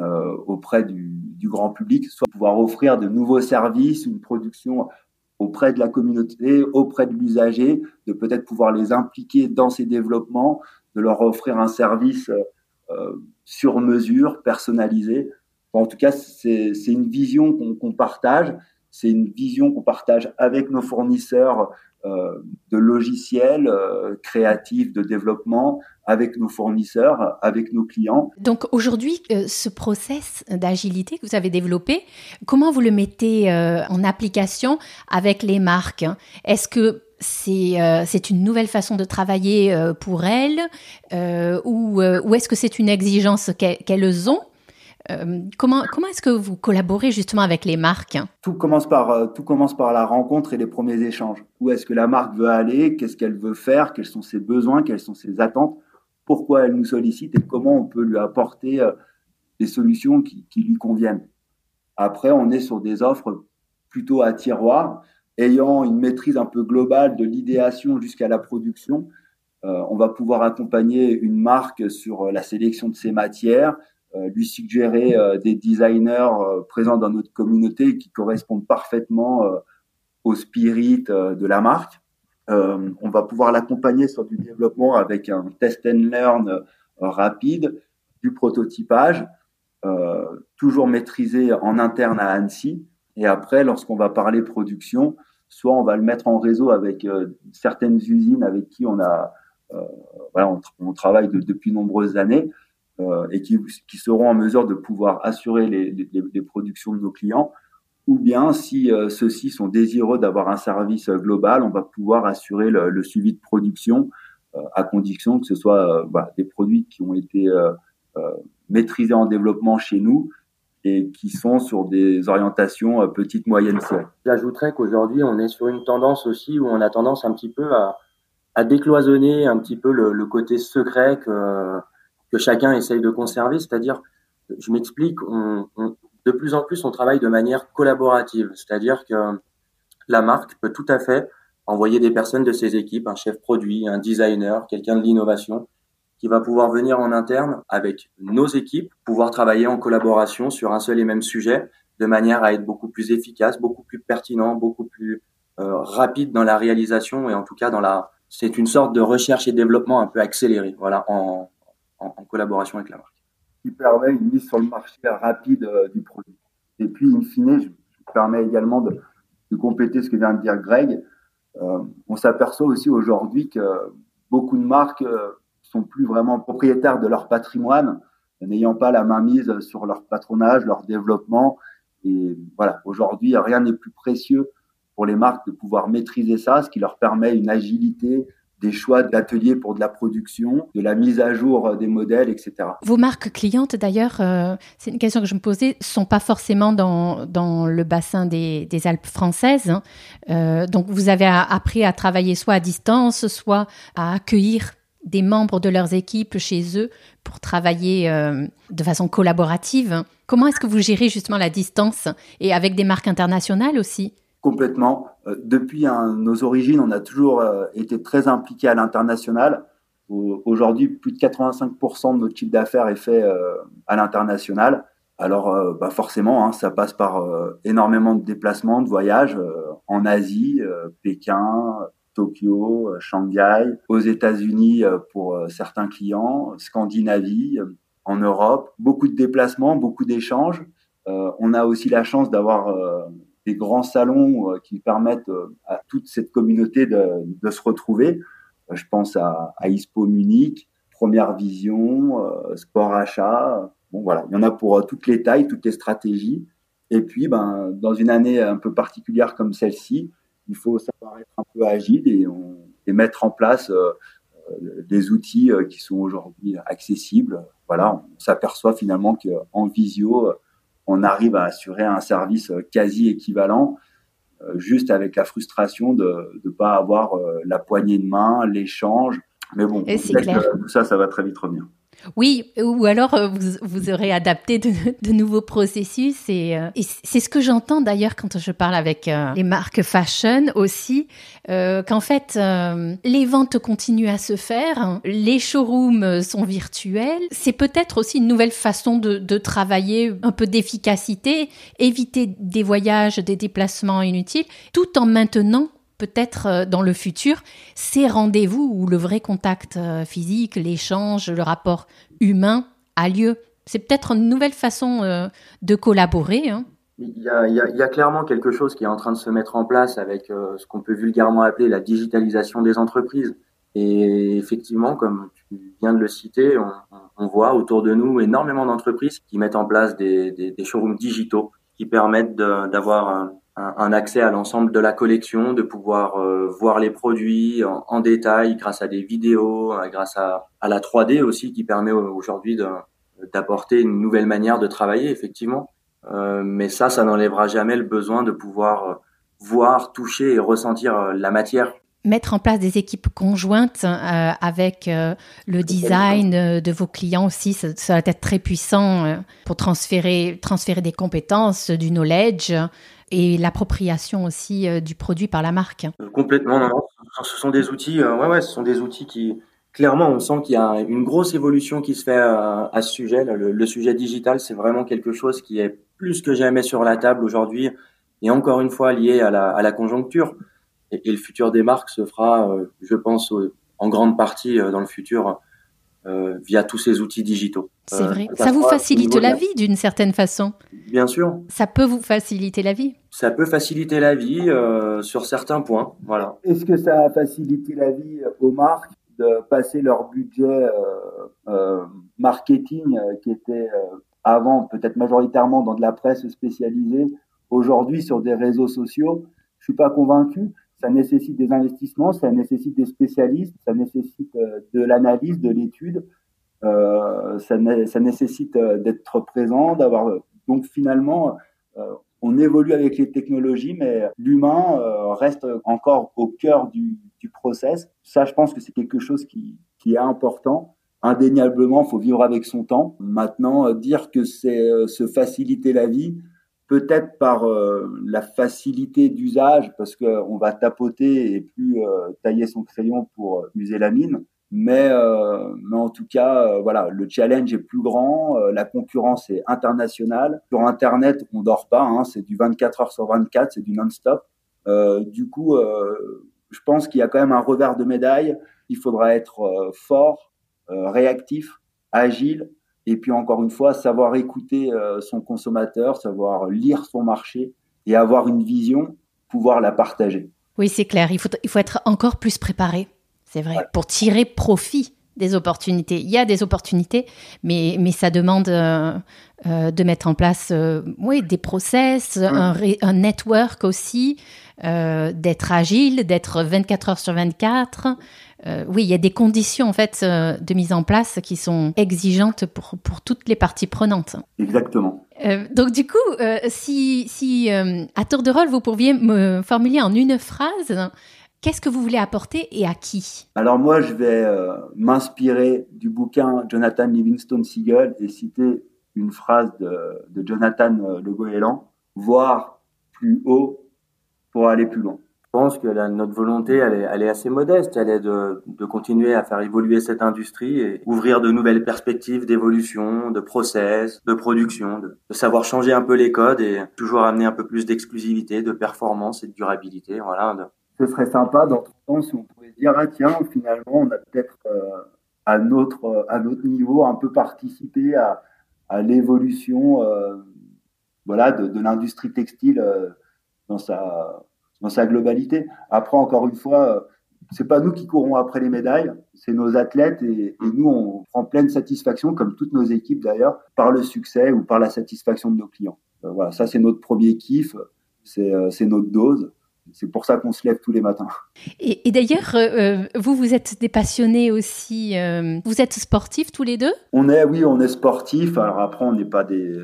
euh, auprès du, grand public, soit pouvoir offrir de nouveaux services, une production auprès de la communauté, auprès de l'usager, de peut-être pouvoir les impliquer dans ces développements, de leur offrir un service euh, sur mesure, personnalisée. en tout cas, c'est une vision qu'on partage. C'est une vision qu'on partage avec nos fournisseurs euh, de logiciels euh, créatifs, de développement, avec nos fournisseurs, avec nos clients. Donc aujourd'hui, ce process d'agilité que vous avez développé, comment vous le mettez en application avec les marques? Est-ce que euh, c'est une nouvelle façon de travailler euh, pour elles euh, ou, ou est-ce que c'est une exigence qu'elles ont? Comment comment est-ce que vous collaborez justement avec les marques? Tout commence par tout commence par la rencontre et les premiers échanges. Où est-ce que la marque veut aller? Qu'est-ce qu'elle veut faire? Quels sont ses besoins? Quelles sont ses attentes? Pourquoi elle nous sollicite et comment on peut lui apporter des solutions qui, qui lui conviennent? Après, on est sur des offres plutôt à tiroir, ayant une maîtrise un peu globale de l'idéation jusqu'à la production. Euh, on va pouvoir accompagner une marque sur la sélection de ses matières, euh, lui suggérer euh, des designers présents dans notre communauté qui correspondent parfaitement au spirit de la marque. on va pouvoir l'accompagner sur du développement avec un test and learn rapide, du prototypage, toujours maîtrisé en interne à Annecy. Et après, lorsqu'on va parler production, soit on va le mettre en réseau avec certaines usines avec qui on a voilà, on, travaille depuis nombreuses années euh, et qui, seront en mesure de pouvoir assurer les, productions de nos clients. Ou bien, si euh, ceux-ci sont désireux d'avoir un service global, on va pouvoir assurer le, suivi de production euh, à condition que ce soit des produits qui ont été maîtrisés en développement chez nous et qui sont sur des orientations petites, moyennes séries. J'ajouterais qu'aujourd'hui, on est sur une tendance aussi où on a tendance un petit peu à, à décloisonner un petit peu le, côté secret que chacun essaye de conserver. C'est-à-dire, je m'explique, on, de plus en plus, on travaille de manière collaborative. C'est-à-dire que la marque peut tout à fait envoyer des personnes de ses équipes, un chef produit, un designer, quelqu'un de l'innovation, qui va pouvoir venir en interne avec nos équipes, pouvoir travailler en collaboration sur un seul et même sujet, de manière à être beaucoup plus efficace, beaucoup plus pertinent, beaucoup plus euh, rapide dans la réalisation et en tout cas dans la. C'est une sorte de recherche et développement un peu accéléré, voilà, en, en, collaboration avec la marque. Qui permet une mise sur le marché rapide euh, du produit. Et puis, in fine, je, je permets également de, compléter ce que vient de dire Greg. Euh, on s'aperçoit aussi aujourd'hui que beaucoup de marques euh, sont plus vraiment propriétaires de leur patrimoine, n'ayant pas la main mise sur leur patronage, leur développement. Et voilà, aujourd'hui, rien n'est plus précieux pour les marques de pouvoir maîtriser ça, ce qui leur permet une agilité, des choix d'ateliers pour de la production, de la mise à jour des modèles, etc. Vos marques clientes, d'ailleurs, euh, c'est une question que je me posais, sont pas forcément dans, dans le bassin des, des Alpes françaises. Hein. Euh, donc, vous avez appris à travailler soit à distance, soit à accueillir des membres de leurs équipes chez eux pour travailler euh, de façon collaborative. Comment est-ce que vous gérez justement la distance et avec des marques internationales aussi? Complètement. Euh, depuis nos origines, on a toujours euh, été très impliqué à l'international. Aujourd'hui, plus de 85% de notre chiffre d'affaires est fait euh, à l'international. Alors, bah forcément, hein, ça passe par énormément de déplacements, de voyages en Asie, Pékin, Tokyo, Shanghai, aux États-Unis pour certains clients, Scandinavie, en Europe. Beaucoup de déplacements, beaucoup d'échanges. on a aussi la chance d'avoir des grands salons euh, qui permettent euh, à toute cette communauté de, se retrouver. Euh, je pense à, à ISPO Munich, Première Vision, Sport Achat. Bon voilà, il y en a pour toutes les tailles, toutes les stratégies. Et puis, ben, dans une année un peu particulière comme celle-ci, il faut savoir être un peu agile et, mettre en place des outils qui sont aujourd'hui accessibles. Voilà, on s'aperçoit finalement qu'en visio, on arrive à assurer un service euh, quasi équivalent, euh, juste avec la frustration de ne pas avoir euh, la poignée de main, l'échange. Mais bon, tout ça, ça va très vite revenir. Oui, ou alors euh, vous, vous aurez adapté de, de nouveaux processus et, euh, et c'est ce que j'entends d'ailleurs quand je parle avec euh, les marques fashion aussi, qu'en fait les ventes continuent à se faire, les showrooms sont virtuels, c'est peut-être aussi une nouvelle façon de, de travailler, un peu d'efficacité, éviter des voyages, des déplacements inutiles, tout en maintenant peut-être euh, dans le futur, ces rendez-vous où le vrai contact euh, physique, l'échange, le rapport humain a lieu. C'est peut-être une nouvelle façon euh, de collaborer. Hein. Il, y a, clairement quelque chose qui est en train de se mettre en place avec ce qu'on peut vulgairement appeler la digitalisation des entreprises. Et effectivement, comme tu viens de le citer, on, on voit autour de nous énormément d'entreprises qui mettent en place des, des, des showrooms digitaux qui permettent d'avoir un, accès à l'ensemble de la collection, de pouvoir euh, voir les produits en, détail grâce à des vidéos, euh, grâce à, à, la 3D aussi qui permet aujourd'hui d'apporter une nouvelle manière de travailler effectivement. Euh, mais ça, ça n'enlèvera jamais le besoin de pouvoir voir, toucher et ressentir la matière mettre en place des équipes conjointes euh, avec euh, le design euh, de vos clients aussi, ça, ça, va être très puissant pour transférer, transférer des compétences, du knowledge et l'appropriation aussi du produit par la marque. Complètement, non, non. Ce sont des outils, ouais, ouais, ce sont des outils qui, clairement, on sent qu'il y a une grosse évolution qui se fait à, ce sujet. Le, sujet digital, c'est vraiment quelque chose qui est plus que jamais sur la table aujourd'hui et encore une fois lié à la, conjoncture et, le futur des marques se fera, euh, je pense, en grande partie euh, dans le futur euh, via tous ces outils digitaux. C'est vrai. Ça, vous facilite la vie d'une certaine façon. Bien sûr. Ça peut vous faciliter la vie. Ça peut faciliter la vie sur certains points. Voilà. Est-ce que ça a facilité la vie aux marques de passer leur budget marketing qui était avant peut-être majoritairement dans de la presse spécialisée, aujourd'hui sur des réseaux sociaux? Je suis pas convaincu ça nécessite des investissements, ça nécessite des spécialistes, ça nécessite euh, de l'analyse, de l'étude, euh, ça, nécessite euh, d'être présent, d'avoir. Donc finalement, on évolue avec les technologies, mais l'humain reste encore au cœur du, du, process. Ça, je pense que c'est quelque chose qui est important. Indéniablement, il faut vivre avec son temps. Maintenant, dire que c'est se faciliter la vie, peut-être par euh, la facilité d'usage, parce qu'on va tapoter et plus euh, tailler son crayon pour euh, user la mine. Mais, mais en tout cas, voilà, le challenge est plus grand, la concurrence est internationale. Sur Internet, on dort pas, hein, c'est du 24 heures sur 24, c'est du non-stop. du coup, je pense qu'il y a quand même un revers de médaille. Il faudra être fort, réactif, agile et puis encore une fois, savoir écouter euh, son consommateur, savoir lire son marché et avoir une vision, pouvoir la partager. Oui, c'est clair. Il faut, il faut être encore plus préparé, c'est vrai, pour tirer profit des opportunités. Il y a des opportunités, mais, mais ça demande euh, euh, de mettre en place oui, des process, un, un, network aussi, d'être agile, d'être 24 heures sur 24, euh, oui, il y a des conditions en fait euh, de mise en place qui sont exigeantes pour, pour toutes les parties prenantes. Exactement. Euh, donc du coup, si, si à tour de rôle, vous pourriez me formuler en une phrase, qu'est-ce que vous voulez apporter et à qui? Alors moi, je vais m'inspirer du bouquin Jonathan Livingstone Seagull et citer une phrase de, de Jonathan Le Goéland, voir plus haut pour aller plus loin. Je pense que notre volonté, elle est, elle est, assez modeste. Elle est de, de, continuer à faire évoluer cette industrie et ouvrir de nouvelles perspectives d'évolution, de process, de production, de, savoir changer un peu les codes et toujours amener un peu plus d'exclusivité, de performance et de durabilité. Voilà. Ce serait sympa dans temps si on pouvait dire ah tiens finalement on a peut-être euh, à notre à notre niveau un peu participé à, à l'évolution euh, voilà de, de l'industrie textile euh, dans sa dans sa globalité. Après, encore une fois, euh, c'est pas nous qui courons après les médailles, c'est nos athlètes et, nous, on prend pleine satisfaction, comme toutes nos équipes d'ailleurs, par le succès ou par la satisfaction de nos clients. Euh, voilà, ça c'est notre premier kiff, c'est euh, notre dose. C'est pour ça qu'on se lève tous les matins. Et, d'ailleurs, vous, vous êtes des passionnés aussi. vous êtes sportifs tous les deux? On est, oui, on est sportifs. Alors après, on n'est pas des,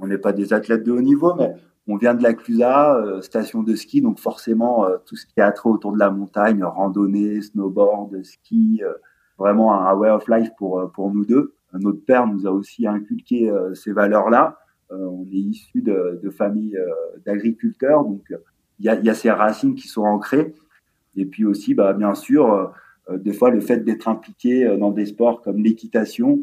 on n'est pas des athlètes de haut niveau, mais on vient de la Clusa, euh, station de ski, donc forcément euh, tout ce qui est attrait autour de la montagne, randonnée, snowboard, ski, euh, vraiment un, way of life pour pour nous deux. Notre père nous a aussi inculqué ces valeurs-là. on est issu de, familles d'agriculteurs, donc il y a, a, ces racines qui sont ancrées. Et puis aussi, bah, bien sûr, des fois le fait d'être impliqué dans des sports comme l'équitation,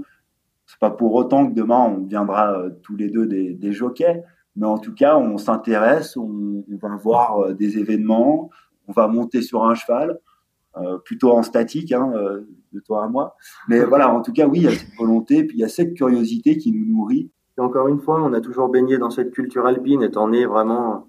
c'est pas pour autant que demain on viendra tous les deux des jockeys, mais en tout cas, on s'intéresse, on, va voir euh, des événements, on va monter sur un cheval, euh, plutôt en statique, hein, euh, de toi à moi. Mais voilà, en tout cas, oui, il y a cette volonté, puis il y a cette curiosité qui nous nourrit. Et encore une fois, on a toujours baigné dans cette culture alpine, étant né vraiment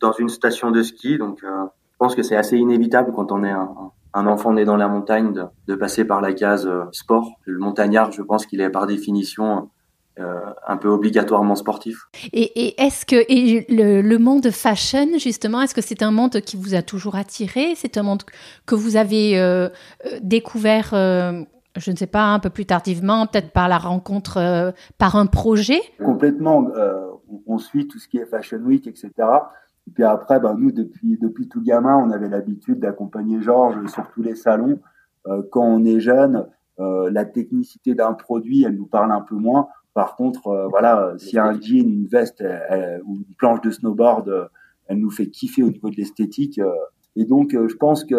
dans une station de ski. Donc, je pense que c'est assez inévitable quand on est un, un enfant né dans la montagne de, de passer par la case sport. Le montagnard, je pense qu'il est par définition euh, un peu obligatoirement sportif. Et, est-ce que et le, monde fashion, justement, est-ce que c'est un monde qui vous a toujours attiré? C'est un monde que vous avez euh, euh, découvert, je ne sais pas, un peu plus tardivement, peut-être par la rencontre, par un projet? Complètement. on suit tout ce qui est Fashion Week, etc. Et puis après, ben, nous, depuis, depuis tout gamin, on avait l'habitude d'accompagner Georges sur tous les salons. Euh, quand on est jeune, euh, la technicité d'un produit, elle nous parle un peu moins. Par contre, euh, voilà, y a un jean, une veste ou une planche de snowboard, elle nous fait kiffer au niveau de l'esthétique. et donc, je pense que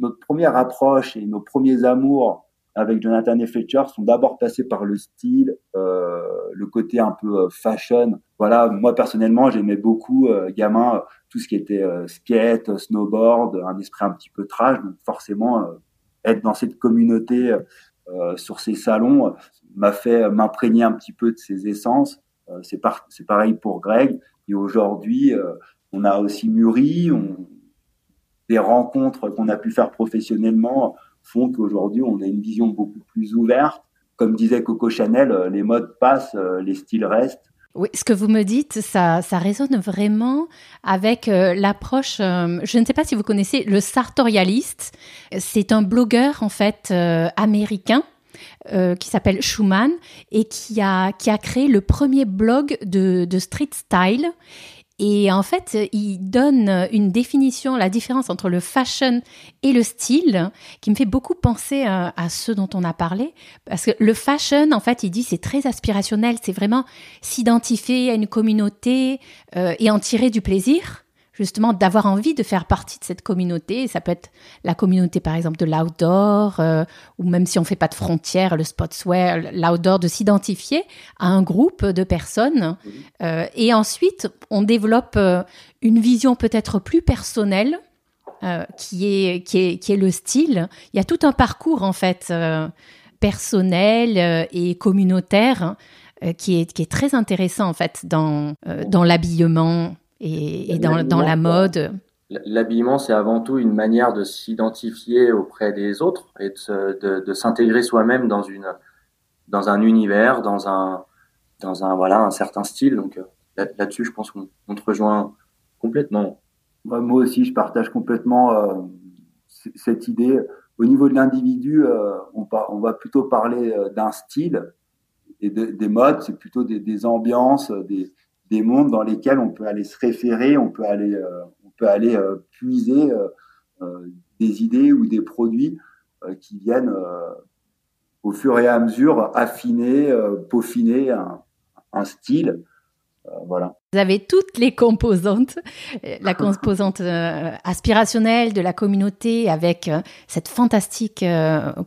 notre première approche et nos premiers amours avec Jonathan et Fletcher sont d'abord passés par le style, euh, le côté un peu fashion. Voilà, moi personnellement, j'aimais beaucoup, euh, gamin, tout ce qui était skate, snowboard, un esprit un petit peu trash. Donc forcément, être dans cette communauté euh, sur ces salons m'a fait m'imprégner un petit peu de ces essences. Euh, c'est c'est pareil pour Greg. Et aujourd'hui, euh, on a aussi mûri. On, des rencontres qu'on a pu faire professionnellement font qu'aujourd'hui, on a une vision beaucoup plus ouverte. Comme disait Coco Chanel, les modes passent, les styles restent. Oui, ce que vous me dites, ça, ça résonne vraiment avec euh, l'approche. Euh, je ne sais pas si vous connaissez le sartorialiste. C'est un blogueur en fait euh, américain qui s'appelle Schumann et qui a qui a créé le premier blog de, de street style et en fait, il donne une définition, la différence entre le fashion et le style, qui me fait beaucoup penser à, ce dont on a parlé. Parce que le fashion, en fait, il dit c'est très aspirationnel, c'est vraiment s'identifier à une communauté euh, et en tirer du plaisir justement d'avoir envie de faire partie de cette communauté. Ça peut être la communauté par exemple de l'outdoor, euh, ou même si on fait pas de frontières, le sportswear, l'outdoor, de s'identifier à un groupe de personnes. Euh, et ensuite, on développe euh, une vision peut-être plus personnelle. qui, est, qui, est, qui est le style. Il y a tout un parcours en fait personnel et communautaire qui, est, qui est très intéressant en fait dans, dans l'habillement et, dans, la mode. L'habillement, c'est avant tout une manière de s'identifier auprès des autres et de, s'intégrer soi-même dans une dans un univers, dans un dans un voilà un certain style. Donc euh, là-dessus, je pense qu'on te rejoint complètement. Moi aussi, je partage complètement euh, cette idée. Au niveau de l'individu, euh, on, on, va plutôt parler d'un style et des modes. C'est plutôt des, des ambiances, des, des mondes dans lesquels on peut aller se référer, on peut aller, euh, on peut aller euh, puiser euh, des idées ou des produits qui viennent au fur et à mesure affiner, peaufiner un, style. voilà. Vous avez toutes les composantes, la composante aspirationnelle de la communauté avec cette fantastique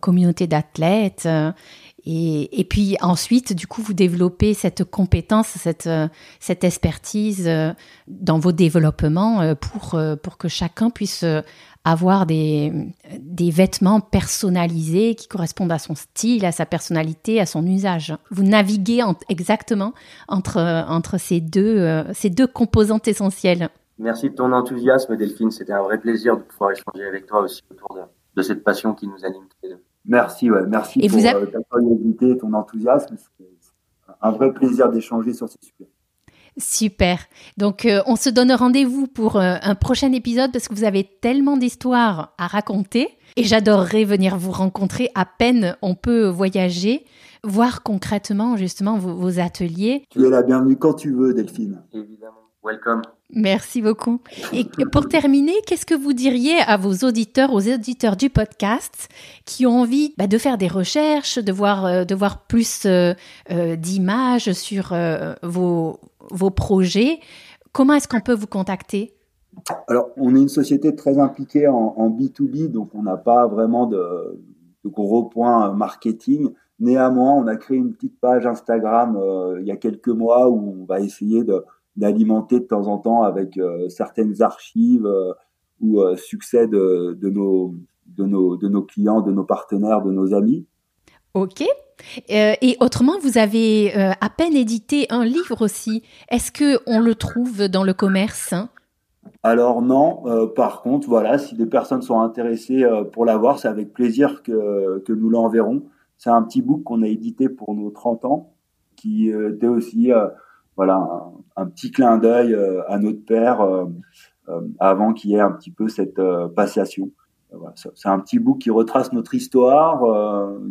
communauté d'athlètes et, puis ensuite, du coup, vous développez cette compétence, cette, euh, expertise euh, dans vos développements euh, pour, que chacun puisse avoir des, vêtements personnalisés qui correspondent à son style, à sa personnalité, à son usage. Vous naviguez exactement entre, entre ces, deux, ces deux composantes essentielles. Merci de ton enthousiasme, Delphine. C'était un vrai plaisir de pouvoir échanger avec toi aussi autour de, de cette passion qui nous anime tous les deux. Merci, ouais, merci pour euh, ta curiosité et ton enthousiasme. C'est un vrai plaisir d'échanger sur ces sujets. Super. Donc, euh, on se donne rendez-vous pour euh, un prochain épisode parce que vous avez tellement d'histoires à raconter et j'adorerais venir vous rencontrer à peine on peut voyager, voir concrètement justement vos, vos ateliers. Tu es la bienvenue quand tu veux, Delphine. Évidemment. Welcome. Merci beaucoup. Et pour terminer, qu'est-ce que vous diriez à vos auditeurs, aux auditeurs du podcast qui ont envie bah, de faire des recherches, de voir, euh, de voir plus euh, euh, d'images sur vos, vos projets? Comment est-ce qu'on peut vous contacter? Alors, on est une société très impliquée en, en B2B, donc on n'a pas vraiment de, de, gros points marketing. Néanmoins, on a créé une petite page Instagram il y a quelques mois où on va essayer de d'alimenter de temps en temps avec euh, certaines archives euh, ou euh, succès de, de, nos, de, nos, de nos clients, de nos partenaires, de nos amis. Ok. et autrement, vous avez à peine édité un livre aussi. Est-ce que on le trouve dans le commerce hein? Alors non. par contre, voilà, si des personnes sont intéressées pour l'avoir, c'est avec plaisir que, que nous l'enverrons. C'est un petit book qu'on a édité pour nos 30 ans, qui était aussi voilà un, petit clin d'œil euh, à notre père euh, euh, avant qu'il y ait un petit peu cette passation. c'est un petit bout qui retrace notre histoire,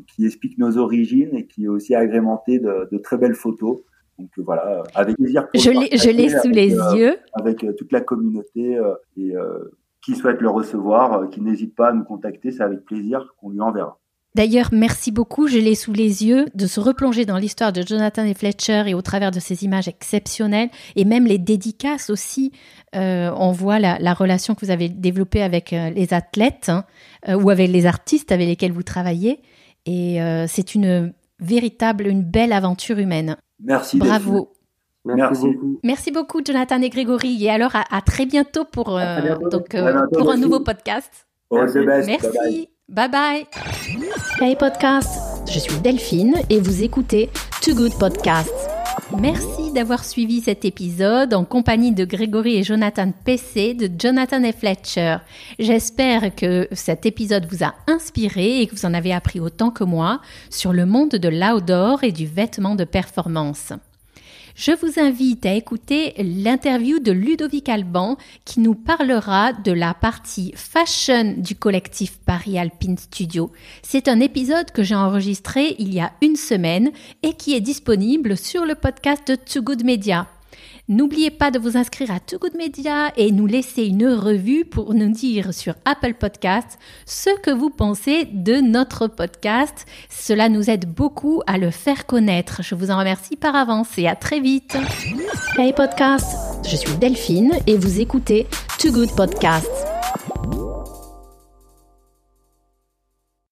qui explique nos origines et qui est aussi agrémenté de, très belles photos. Donc voilà, avec plaisir. Je l'ai, je l'ai sous les yeux. Avec toute la communauté et qui souhaite le recevoir, qui n'hésite pas à nous contacter, c'est avec plaisir qu'on lui enverra. D'ailleurs, merci beaucoup, je l'ai sous les yeux, de se replonger dans l'histoire de Jonathan et Fletcher et au travers de ces images exceptionnelles et même les dédicaces aussi. Euh, on voit la, relation que vous avez développée avec euh, les athlètes hein, euh, ou avec les artistes avec lesquels vous travaillez. Et c'est une véritable, une belle aventure humaine. Merci. Bravo. Merci. beaucoup. Merci beaucoup, Jonathan et Grégory. Et alors, à, très bientôt pour, Donc, pour un nouveau podcast. Merci. Bye bye. Hey podcast, je suis Delphine et vous écoutez Too Good Podcast. Merci d'avoir suivi cet épisode en compagnie de Grégory et Jonathan PC de Jonathan et Fletcher. J'espère que cet épisode vous a inspiré et que vous en avez appris autant que moi sur le monde de l'outdoor et du vêtement de performance. Je vous invite à écouter l'interview de Ludovic Alban qui nous parlera de la partie fashion du collectif Paris Alpine Studio. C'est un épisode que j'ai enregistré il y a une semaine et qui est disponible sur le podcast de Too Good Media. N'oubliez pas de vous inscrire à Too Good Media et nous laisser une revue pour nous dire sur Apple Podcast ce que vous pensez de notre podcast. Cela nous aide beaucoup à le faire connaître. Je vous en remercie par avance et à très vite. Hey podcast, je suis Delphine et vous écoutez Too Good Podcast.